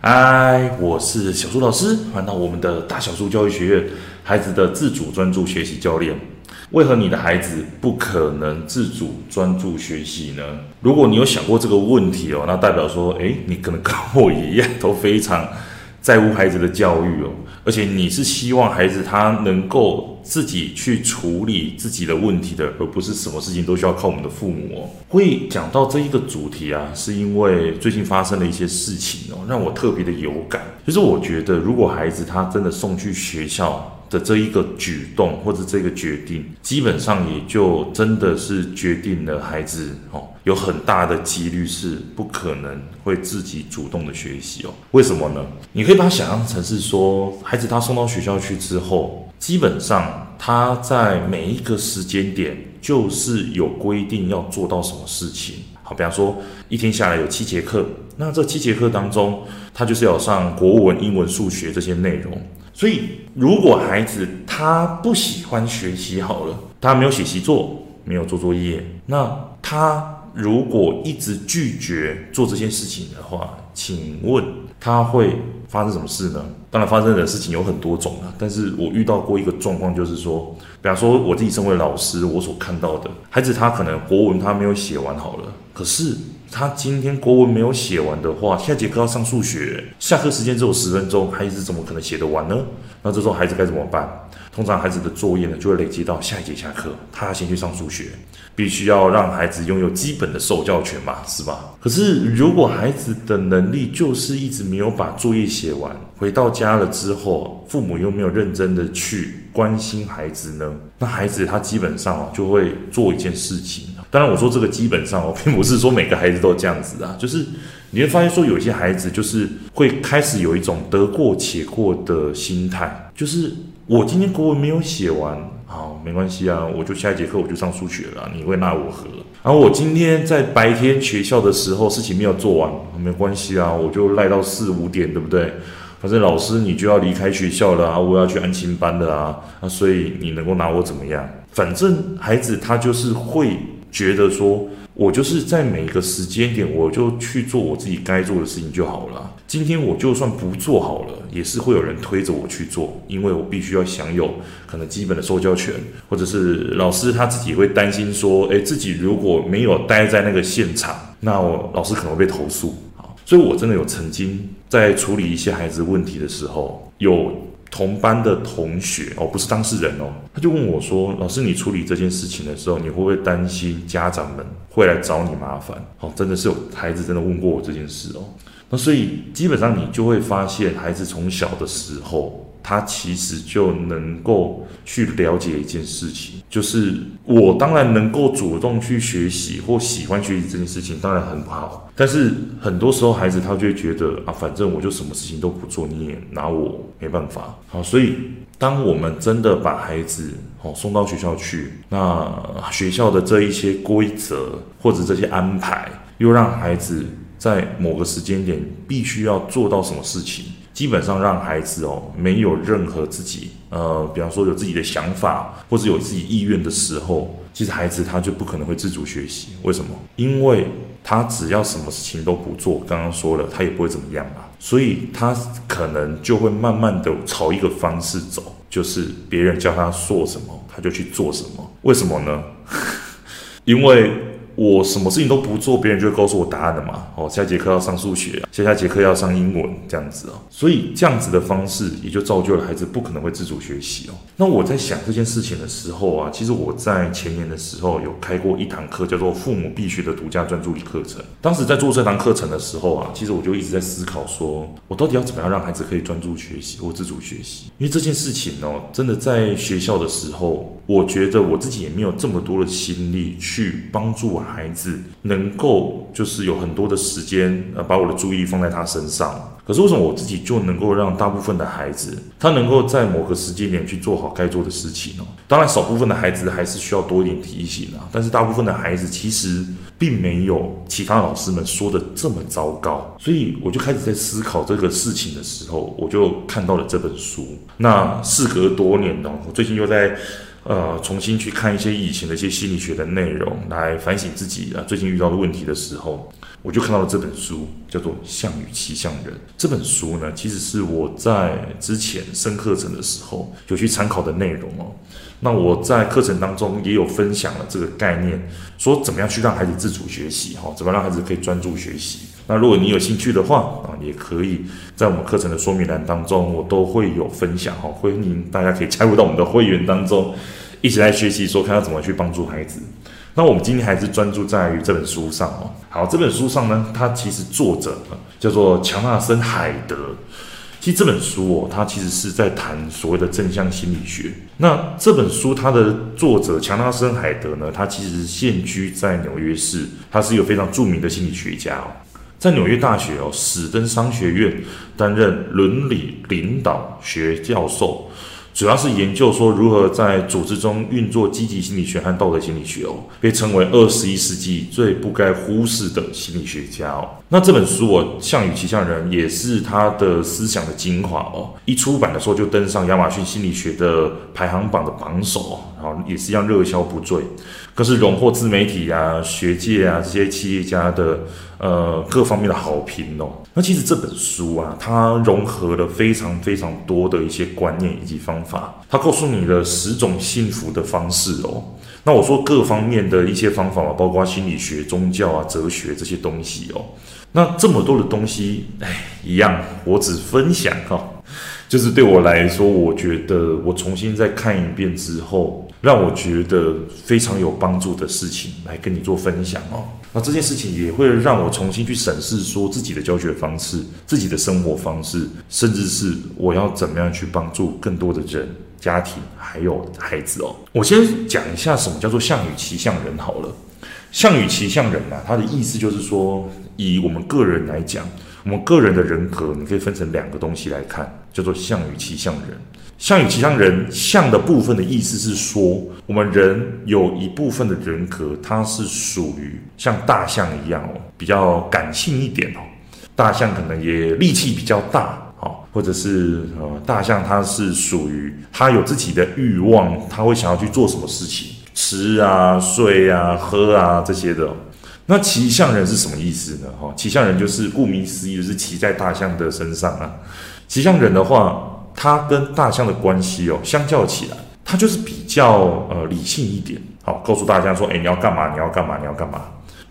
嗨，我是小苏老师，欢迎到我们的大小苏教育学院，孩子的自主专注学习教练。为何你的孩子不可能自主专注学习呢？如果你有想过这个问题哦，那代表说，诶，你可能跟我一样，都非常在乎孩子的教育哦，而且你是希望孩子他能够自己去处理自己的问题的，而不是什么事情都需要靠我们的父母哦。会讲到这一个主题啊，是因为最近发生了一些事情哦，让我特别的有感。就是我觉得，如果孩子他真的送去学校，的这一个举动或者这个决定，基本上也就真的是决定了孩子哦，有很大的几率是不可能会自己主动的学习哦。为什么呢？你可以把它想象成是说，孩子他送到学校去之后，基本上他在每一个时间点就是有规定要做到什么事情。好，比方说一天下来有七节课，那这七节课当中，他就是要上国文、英文、数学这些内容。所以，如果孩子他不喜欢学习，好了，他没有写习作，没有做作业，那他如果一直拒绝做这件事情的话，请问他会发生什么事呢？当然，发生的事情有很多种了，但是我遇到过一个状况，就是说，比方说我自己身为老师，我所看到的孩子，他可能国文他没有写完好了，可是。他今天国文没有写完的话，下节课要上数学，下课时间只有十分钟，孩子怎么可能写得完呢？那这时候孩子该怎么办？通常孩子的作业呢，就会累积到下一节下课，他要先去上数学，必须要让孩子拥有基本的受教权嘛，是吧？可是如果孩子的能力就是一直没有把作业写完，回到家了之后，父母又没有认真的去关心孩子呢，那孩子他基本上就会做一件事情。当然，我说这个基本上哦，并不是说每个孩子都这样子啊，就是你会发现说，有些孩子就是会开始有一种得过且过的心态，就是我今天国文没有写完，好，没关系啊，我就下一节课我就上数学了，你会奈我何？然后我今天在白天学校的时候事情没有做完，没关系啊，我就赖到四五点，对不对？反正老师你就要离开学校了啊，我要去安心班的啊，那所以你能够拿我怎么样？反正孩子他就是会。觉得说，我就是在每个时间点，我就去做我自己该做的事情就好了。今天我就算不做好了，也是会有人推着我去做，因为我必须要享有可能基本的受教权，或者是老师他自己会担心说，诶，自己如果没有待在那个现场，那我老师可能会被投诉。啊，所以我真的有曾经在处理一些孩子问题的时候，有。同班的同学哦，不是当事人哦，他就问我说：“老师，你处理这件事情的时候，你会不会担心家长们会来找你麻烦？”哦，真的是有孩子真的问过我这件事哦。那所以基本上你就会发现，孩子从小的时候。他其实就能够去了解一件事情，就是我当然能够主动去学习或喜欢学习这件事情，当然很好。但是很多时候，孩子他就会觉得啊，反正我就什么事情都不做，你也拿我没办法。好，所以当我们真的把孩子哦送到学校去，那学校的这一些规则或者这些安排，又让孩子在某个时间点必须要做到什么事情。基本上让孩子哦没有任何自己呃，比方说有自己的想法或者有自己意愿的时候，其实孩子他就不可能会自主学习。为什么？因为他只要什么事情都不做，刚刚说了，他也不会怎么样嘛。所以他可能就会慢慢的朝一个方式走，就是别人叫他做什么，他就去做什么。为什么呢？因为。我什么事情都不做，别人就会告诉我答案了嘛。哦，下节课要上数学，下下节课要上英文，这样子哦。所以这样子的方式也就造就了孩子不可能会自主学习哦。那我在想这件事情的时候啊，其实我在前年的时候有开过一堂课，叫做“父母必学的独家专注力课程”。当时在做这堂课程的时候啊，其实我就一直在思考说，说我到底要怎么样让孩子可以专注学习或自主学习？因为这件事情哦，真的在学校的时候，我觉得我自己也没有这么多的心力去帮助。孩子能够就是有很多的时间，呃，把我的注意力放在他身上。可是为什么我自己就能够让大部分的孩子，他能够在某个时间点去做好该做的事情呢？当然，少部分的孩子还是需要多一点提醒啊。但是大部分的孩子其实并没有其他老师们说的这么糟糕。所以我就开始在思考这个事情的时候，我就看到了这本书。那事隔多年呢，我最近又在。呃，重新去看一些以前的一些心理学的内容，来反省自己啊最近遇到的问题的时候，我就看到了这本书，叫做《象与骑象人》。这本书呢，其实是我在之前升课程的时候有去参考的内容哦。那我在课程当中也有分享了这个概念，说怎么样去让孩子自主学习，哈，怎么让孩子可以专注学习。那如果你有兴趣的话啊，也可以在我们课程的说明栏当中，我都会有分享，哈，欢迎大家可以加入到我们的会员当中，一起来学习，说看要怎么去帮助孩子。那我们今天还是专注在于这本书上哦。好，这本书上呢，它其实作者叫做乔纳森·海德。其实这本书哦，它其实是在谈所谓的正向心理学。那这本书它的作者乔纳森·海德呢，他其实现居在纽约市，他是一个非常著名的心理学家哦，在纽约大学哦史登商学院担任伦理领导学教授。主要是研究说如何在组织中运作积极心理学和道德心理学哦，被称为二十一世纪最不该忽视的心理学家哦。那这本书哦，《项羽骑象人》也是他的思想的精华哦。一出版的时候就登上亚马逊心理学的排行榜的榜首，然后也是一样热销不坠，更是荣获自媒体啊、学界啊这些企业家的。呃，各方面的好评哦。那其实这本书啊，它融合了非常非常多的一些观念以及方法。它告诉你了十种幸福的方式哦。那我说各方面的一些方法嘛，包括心理学、宗教啊、哲学这些东西哦。那这么多的东西，哎，一样，我只分享哈、就是对我来说，我觉得我重新再看一遍之后，让我觉得非常有帮助的事情，来跟你做分享哦。那这件事情也会让我重新去审视，说自己的教学方式、自己的生活方式，甚至是我要怎么样去帮助更多的人、家庭还有孩子哦。我先讲一下什么叫做象与骑象人好了。象与骑象人啊，它的意思就是说，以我们个人来讲，我们个人的人格，你可以分成两个东西来看，叫做象与骑象人。象与骑象人，象的部分的意思是说，我们人有一部分的人格，它是属于像大象一样哦，比较感性一点哦。大象可能也力气比较大哦，或者是呃，大象它是属于它有自己的欲望，它会想要去做什么事情，吃啊、睡啊、喝啊这些的。那骑象人是什么意思呢？哈，骑象人就是顾名思义，就是骑在大象的身上啊。骑象人的话。它跟大象的关系哦，相较起来，它就是比较呃理性一点。好，告诉大家说，诶，你要干嘛？你要干嘛？你要干嘛？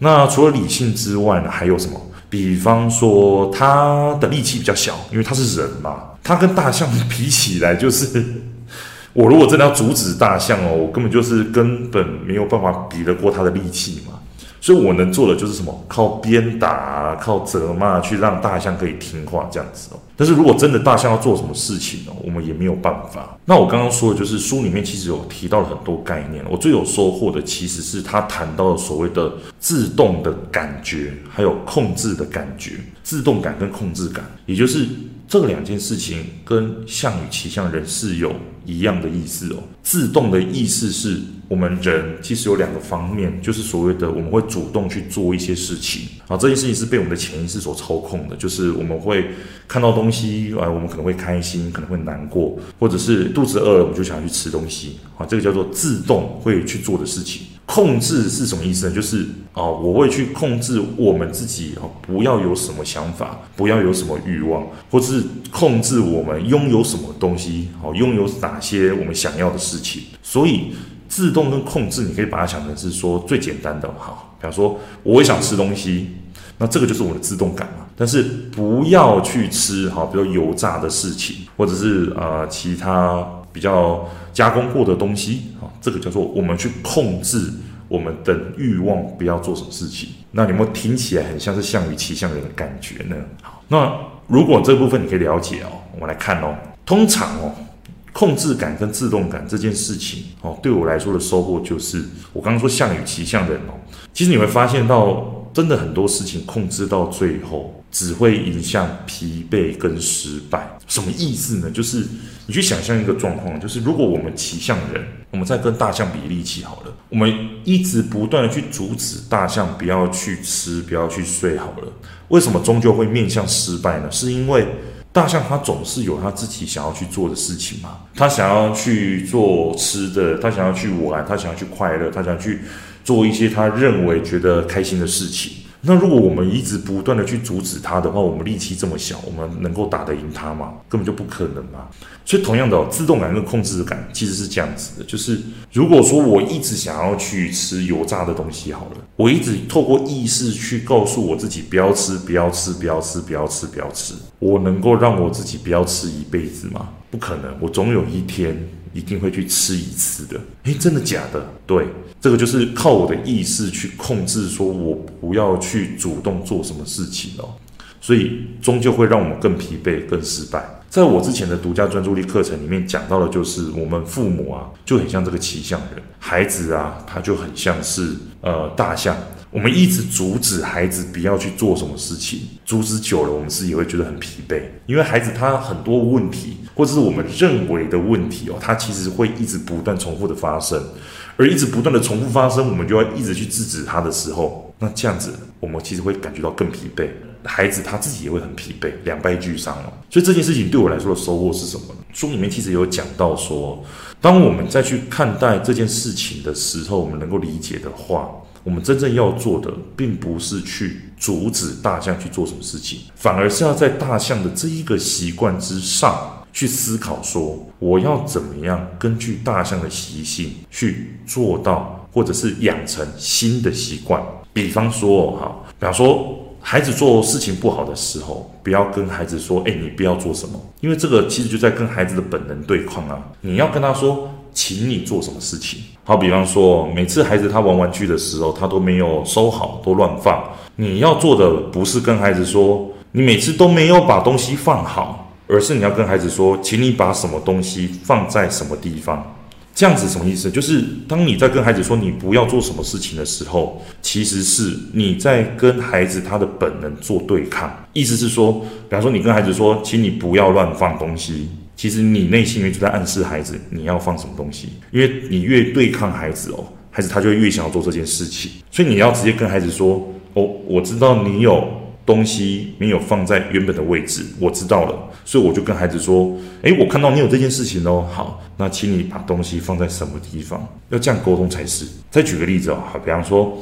那除了理性之外呢，还有什么？比方说，它的力气比较小，因为它是人嘛。它跟大象比起来，就是 我如果真的要阻止大象哦，我根本就是根本没有办法比得过它的力气嘛。所以我能做的就是什么？靠鞭打、靠责骂去让大象可以听话这样子哦。但是如果真的大象要做什么事情哦，我们也没有办法。那我刚刚说的就是书里面其实有提到了很多概念。我最有收获的其实是他谈到了所谓的自动的感觉，还有控制的感觉。自动感跟控制感，也就是这两件事情跟象与骑象人是有一样的意思哦。自动的意思是。我们人其实有两个方面，就是所谓的我们会主动去做一些事情，啊，这件事情是被我们的潜意识所操控的，就是我们会看到东西，啊，我们可能会开心，可能会难过，或者是肚子饿了，我们就想要去吃东西，啊，这个叫做自动会去做的事情。控制是什么意思呢？就是啊，我会去控制我们自己，哦，不要有什么想法，不要有什么欲望，或者是控制我们拥有什么东西，好，拥有哪些我们想要的事情，所以。自动跟控制，你可以把它想成是说最简单的哈。比方说，我也想吃东西，那这个就是我的自动感嘛。但是不要去吃哈，比如油炸的事情，或者是呃其他比较加工过的东西，这个叫做我们去控制我们的欲望，不要做什么事情。那有没有听起来很像是项羽骑象人的感觉呢？好，那如果这部分你可以了解哦，我们来看哦，通常哦。控制感跟自动感这件事情，哦，对我来说的收获就是，我刚刚说项羽骑象人哦，其实你会发现到，真的很多事情控制到最后，只会影响疲惫跟失败。什么意思呢？就是你去想象一个状况，就是如果我们骑象人，我们在跟大象比力气好了，我们一直不断的去阻止大象不要去吃，不要去睡好了，为什么终究会面向失败呢？是因为大象它总是有它自己想要去做的事情嘛，它想要去做吃的，它想要去玩，它想要去快乐，它想要去做一些它认为觉得开心的事情。那如果我们一直不断的去阻止他的话，我们力气这么小，我们能够打得赢他吗？根本就不可能嘛。所以同样的，自动感跟控制感其实是这样子的，就是如果说我一直想要去吃油炸的东西好了，我一直透过意识去告诉我自己不要吃，不要吃，不要吃，不要吃，不要吃，我能够让我自己不要吃一辈子吗？不可能，我总有一天。一定会去吃一次的，诶，真的假的？对，这个就是靠我的意识去控制，说我不要去主动做什么事情哦，所以终究会让我们更疲惫、更失败。在我之前的独家专注力课程里面讲到的，就是我们父母啊，就很像这个骑象人，孩子啊，他就很像是呃大象。我们一直阻止孩子不要去做什么事情，阻止久了，我们自己会觉得很疲惫。因为孩子他很多问题，或者是我们认为的问题哦，他其实会一直不断重复的发生，而一直不断的重复发生，我们就要一直去制止他的时候，那这样子我们其实会感觉到更疲惫，孩子他自己也会很疲惫，两败俱伤哦。所以这件事情对我来说的收获是什么呢？书里面其实有讲到说，当我们再去看待这件事情的时候，我们能够理解的话。我们真正要做的，并不是去阻止大象去做什么事情，反而是要在大象的这一个习惯之上去思考，说我要怎么样根据大象的习性去做到，或者是养成新的习惯。比方说，哈，比方说孩子做事情不好的时候，不要跟孩子说，哎，你不要做什么，因为这个其实就在跟孩子的本能对抗啊。你要跟他说。请你做什么事情？好，比方说，每次孩子他玩玩具的时候，他都没有收好，都乱放。你要做的不是跟孩子说，你每次都没有把东西放好，而是你要跟孩子说，请你把什么东西放在什么地方。这样子什么意思？就是当你在跟孩子说你不要做什么事情的时候，其实是你在跟孩子他的本能做对抗。意思是说，比方说你跟孩子说，请你不要乱放东西。其实你内心里面就在暗示孩子你要放什么东西，因为你越对抗孩子哦，孩子他就越想要做这件事情。所以你要直接跟孩子说：“哦，我知道你有东西没有放在原本的位置，我知道了。”所以我就跟孩子说：“诶，我看到你有这件事情哦，好，那请你把东西放在什么地方？要这样沟通才是。”再举个例子哦，好，比方说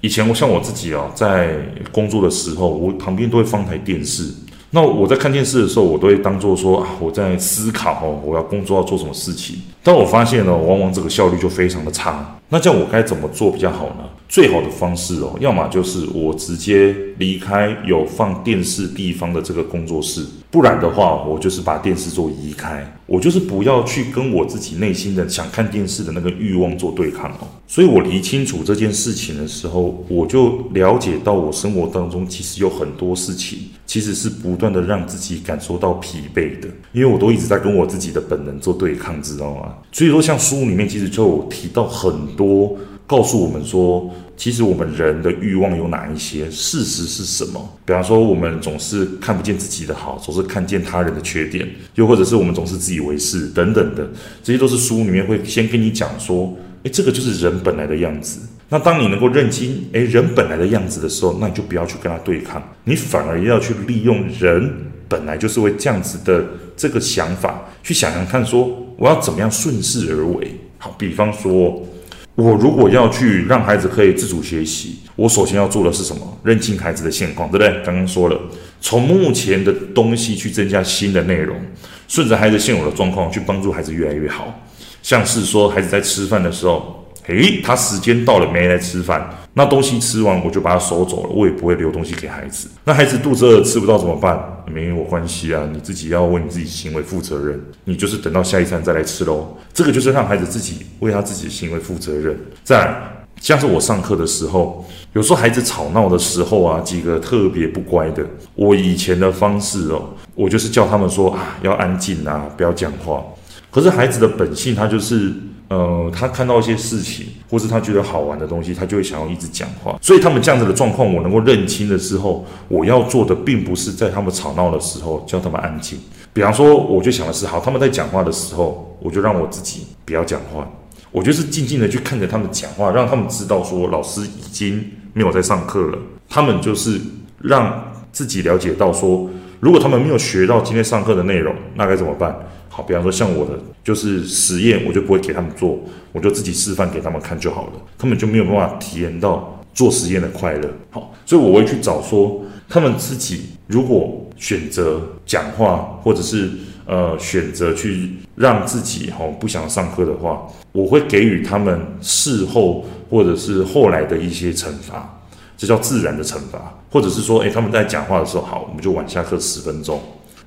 以前我像我自己哦，在工作的时候，我旁边都会放台电视。那我在看电视的时候，我都会当做说啊，我在思考哦，我要工作要做什么事情。但我发现呢，往往这个效率就非常的差。那这样我该怎么做比较好呢？最好的方式哦，要么就是我直接离开有放电视地方的这个工作室，不然的话，我就是把电视做移开，我就是不要去跟我自己内心的想看电视的那个欲望做对抗哦。所以我理清楚这件事情的时候，我就了解到我生活当中其实有很多事情其实是不断的让自己感受到疲惫的，因为我都一直在跟我自己的本能做对抗，知道吗？所以说，像书里面其实就有提到很多。告诉我们说，其实我们人的欲望有哪一些？事实是什么？比方说，我们总是看不见自己的好，总是看见他人的缺点，又或者是我们总是自以为是等等的，这些都是书里面会先跟你讲说，诶，这个就是人本来的样子。那当你能够认清，诶，人本来的样子的时候，那你就不要去跟他对抗，你反而要去利用人本来就是会这样子的这个想法，去想想看，说我要怎么样顺势而为。好，比方说。我如果要去让孩子可以自主学习，我首先要做的是什么？认清孩子的现况，对不对？刚刚说了，从目前的东西去增加新的内容，顺着孩子现有的状况去帮助孩子越来越好。像是说，孩子在吃饭的时候。诶，他时间到了没来吃饭，那东西吃完我就把它收走了，我也不会留东西给孩子。那孩子肚子饿吃不到怎么办？没我关系啊，你自己要为你自己行为负责任，你就是等到下一餐再来吃喽。这个就是让孩子自己为他自己的行为负责任。再来，像是我上课的时候，有时候孩子吵闹的时候啊，几个特别不乖的，我以前的方式哦，我就是叫他们说啊，要安静啊，不要讲话。可是孩子的本性，他就是。呃，他看到一些事情，或是他觉得好玩的东西，他就会想要一直讲话。所以他们这样子的状况，我能够认清的时候，我要做的并不是在他们吵闹的时候叫他们安静。比方说，我就想的是，好，他们在讲话的时候，我就让我自己不要讲话，我就是静静的去看着他们讲话，让他们知道说老师已经没有在上课了。他们就是让自己了解到说，如果他们没有学到今天上课的内容，那该怎么办？好，比方说像我的就是实验，我就不会给他们做，我就自己示范给他们看就好了。他们就没有办法体验到做实验的快乐。好，所以我会去找说，他们自己如果选择讲话，或者是呃选择去让自己哈不想上课的话，我会给予他们事后或者是后来的一些惩罚，这叫自然的惩罚，或者是说，诶，他们在讲话的时候，好，我们就晚下课十分钟。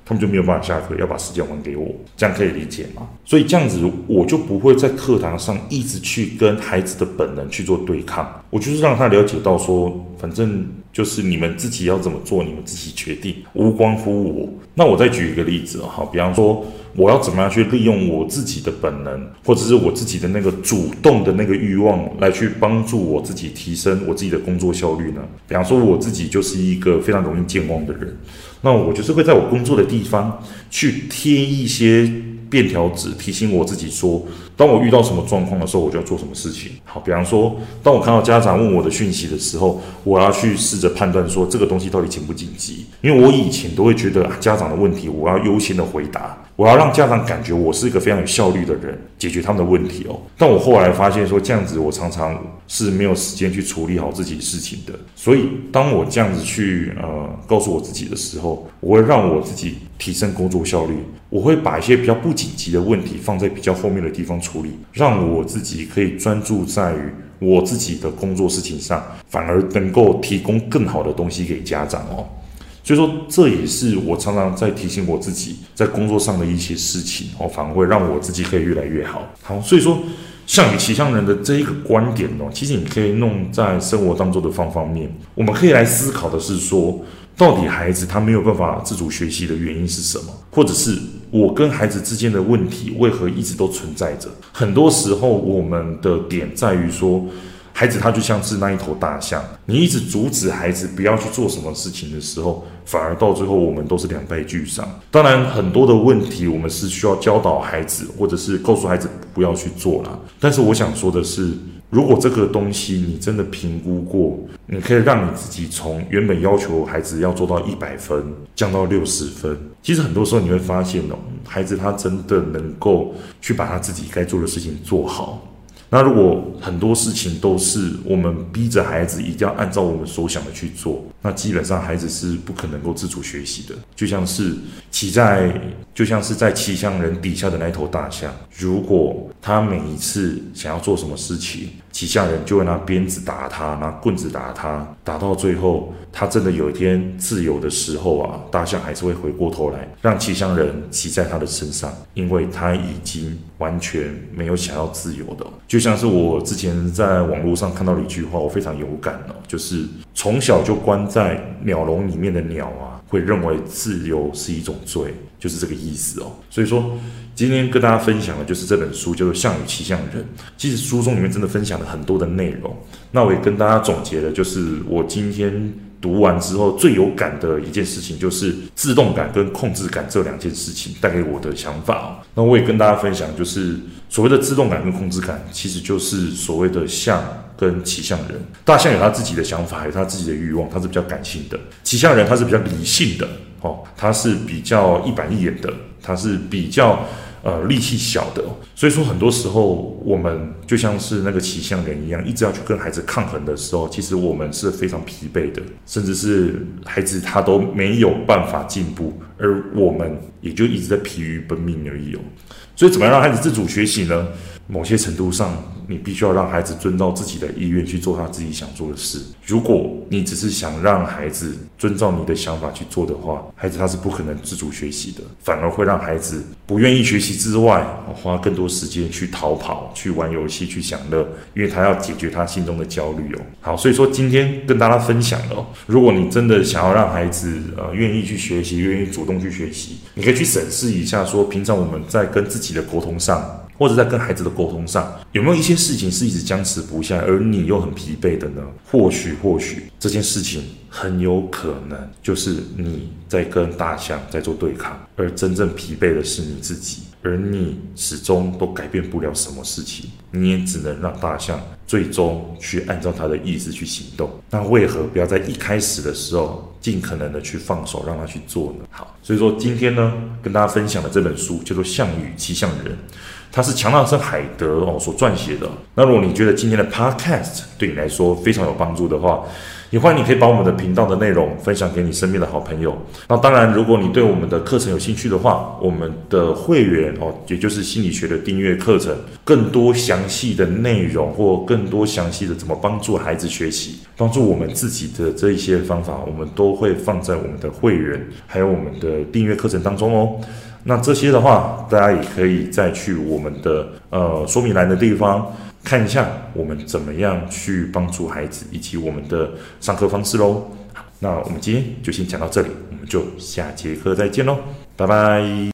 他们就没有办法下课，要把时间还给我，这样可以理解吗？所以这样子，我就不会在课堂上一直去跟孩子的本能去做对抗。我就是让他了解到说，反正就是你们自己要怎么做，你们自己决定，无关乎我。那我再举一个例子哈，比方说，我要怎么样去利用我自己的本能，或者是我自己的那个主动的那个欲望，来去帮助我自己提升我自己的工作效率呢？比方说，我自己就是一个非常容易健忘的人。那我就是会在我工作的地方去贴一些便条纸，提醒我自己说，当我遇到什么状况的时候，我就要做什么事情。好，比方说，当我看到家长问我的讯息的时候，我要去试着判断说这个东西到底紧不紧急。因为我以前都会觉得家长的问题，我要优先的回答。我要让家长感觉我是一个非常有效率的人，解决他们的问题哦。但我后来发现说，这样子我常常是没有时间去处理好自己事情的。所以，当我这样子去呃告诉我自己的时候，我会让我自己提升工作效率。我会把一些比较不紧急的问题放在比较后面的地方处理，让我自己可以专注在于我自己的工作事情上，反而能够提供更好的东西给家长哦。所以说，这也是我常常在提醒我自己在工作上的一些事情哦，反而会让我自己可以越来越好。好，所以说，项羽骑象人的这一个观点哦，其实你可以弄在生活当中的方方面。我们可以来思考的是说，到底孩子他没有办法自主学习的原因是什么？或者是我跟孩子之间的问题为何一直都存在着？很多时候，我们的点在于说。孩子他就像是那一头大象，你一直阻止孩子不要去做什么事情的时候，反而到最后我们都是两败俱伤。当然，很多的问题我们是需要教导孩子，或者是告诉孩子不要去做啦。但是我想说的是，如果这个东西你真的评估过，你可以让你自己从原本要求孩子要做到一百分降到六十分。其实很多时候你会发现哦，孩子他真的能够去把他自己该做的事情做好。那如果很多事情都是我们逼着孩子一定要按照我们所想的去做，那基本上孩子是不可能够自主学习的。就像是骑在，就像是在骑象人底下的那头大象，如果他每一次想要做什么事情，旗下人就会拿鞭子打他，拿棍子打他，打到最后，他真的有一天自由的时候啊，大象还是会回过头来让骑象人骑在他的身上，因为他已经完全没有想要自由的。就像是我之前在网络上看到的一句话，我非常有感哦，就是从小就关在鸟笼里面的鸟啊，会认为自由是一种罪，就是这个意思哦。所以说，今天跟大家分享的就是这本书，叫做《项羽骑象人》。其实书中里面真的分享了很多的内容，那我也跟大家总结了，就是我今天。读完之后最有感的一件事情，就是自动感跟控制感这两件事情带给我的想法。那我也跟大家分享，就是所谓的自动感跟控制感，其实就是所谓的象跟骑象人。大象有他自己的想法，有他自己的欲望，他是比较感性的；骑象人他是比较理性的，哦，他是比较一板一眼的，他是比较。呃，力气小的，所以说很多时候我们就像是那个骑象人一样，一直要去跟孩子抗衡的时候，其实我们是非常疲惫的，甚至是孩子他都没有办法进步，而我们也就一直在疲于奔命而已哦。所以，怎么样让孩子自主学习呢？某些程度上，你必须要让孩子遵照自己的意愿去做他自己想做的事。如果你只是想让孩子遵照你的想法去做的话，孩子他是不可能自主学习的，反而会让孩子不愿意学习之外，花更多时间去逃跑、去玩游戏、去享乐，因为他要解决他心中的焦虑哦。好，所以说今天跟大家分享了哦，如果你真的想要让孩子呃愿意去学习、愿意主动去学习，你可以去审视一下，说平常我们在跟自己的沟通上。或者在跟孩子的沟通上，有没有一些事情是一直僵持不下，而你又很疲惫的呢？或许，或许这件事情很有可能就是你在跟大象在做对抗，而真正疲惫的是你自己。而你始终都改变不了什么事情，你也只能让大象最终去按照他的意思去行动。那为何不要在一开始的时候尽可能的去放手，让他去做呢？好，所以说今天呢，跟大家分享的这本书叫做《象与骑象人》，它是强纳森海德哦所撰写的。那如果你觉得今天的 Podcast 对你来说非常有帮助的话，也欢迎你可以把我们的频道的内容分享给你身边的好朋友。那当然，如果你对我们的课程有兴趣的话，我们的会员哦，也就是心理学的订阅课程，更多详细的内容或更多详细的怎么帮助孩子学习，帮助我们自己的这一些方法，我们都会放在我们的会员还有我们的订阅课程当中哦。那这些的话，大家也可以再去我们的呃说明栏的地方。看一下我们怎么样去帮助孩子，以及我们的上课方式喽。那我们今天就先讲到这里，我们就下节课再见喽，拜拜。